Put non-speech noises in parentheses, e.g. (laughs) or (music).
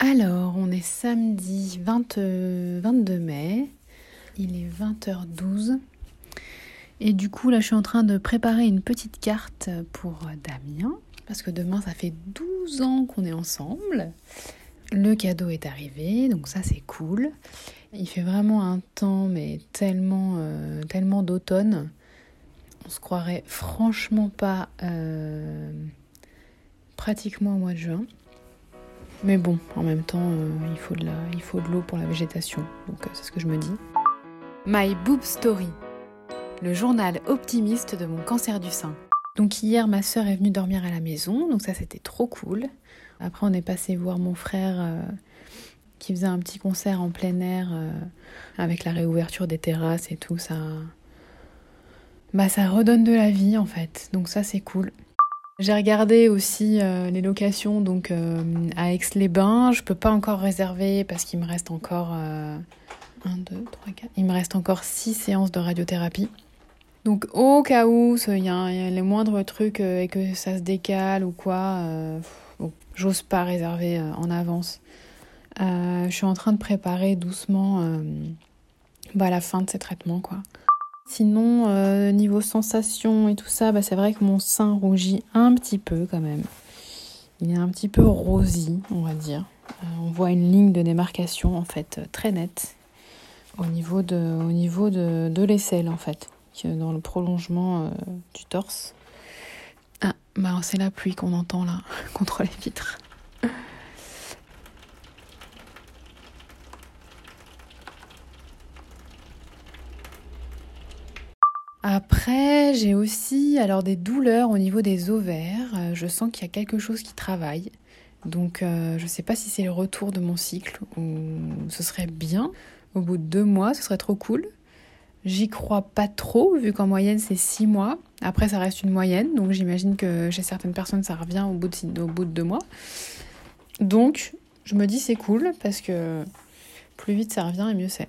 Alors, on est samedi 22 mai, il est 20h12. Et du coup, là, je suis en train de préparer une petite carte pour Damien, parce que demain, ça fait 12 ans qu'on est ensemble. Le cadeau est arrivé, donc ça, c'est cool. Il fait vraiment un temps, mais tellement, euh, tellement d'automne. On se croirait franchement pas euh, pratiquement au mois de juin. Mais bon, en même temps, euh, il faut de l'eau pour la végétation. Donc c'est ce que je me dis. My Boob Story, le journal optimiste de mon cancer du sein. Donc hier, ma sœur est venue dormir à la maison, donc ça c'était trop cool. Après, on est passé voir mon frère euh, qui faisait un petit concert en plein air euh, avec la réouverture des terrasses et tout. Ça, bah, ça redonne de la vie en fait. Donc ça c'est cool. J'ai regardé aussi euh, les locations donc à Aix-les-Bains. Je peux pas encore réserver parce qu'il me reste encore 1, 2, 3, 4. Il me reste encore 6 séances de radiothérapie. Donc au cas où il y, a les moindres trucs et que ça se décale ou quoi, j'ose pas réserver en avance. Euh, je suis en train de préparer doucement euh, bah, la fin de ces traitements, quoi. Sinon, euh, niveau sensation et tout ça, bah, c'est vrai que mon sein rougit un petit peu quand même. Il est un petit peu rosy, on va dire. on voit une ligne de démarcation en fait très nette au niveau de, au niveau l'aisselle en fait, dans le prolongement du torse. Ah, bah c'est la pluie qu'on entend là (laughs) contre les vitres. Après, j'ai aussi alors des douleurs au niveau des ovaires. Euh, je sens qu'il y a quelque chose qui travaille. Donc, euh, je ne sais pas si c'est le retour de mon cycle ou ce serait bien. Au bout de deux mois, ce serait trop cool. J'y crois pas trop, vu qu'en moyenne c'est six mois. Après, ça reste une moyenne, donc j'imagine que chez certaines personnes, ça revient au bout de, au bout de deux mois. Donc, je me dis c'est cool parce que plus vite ça revient et mieux c'est.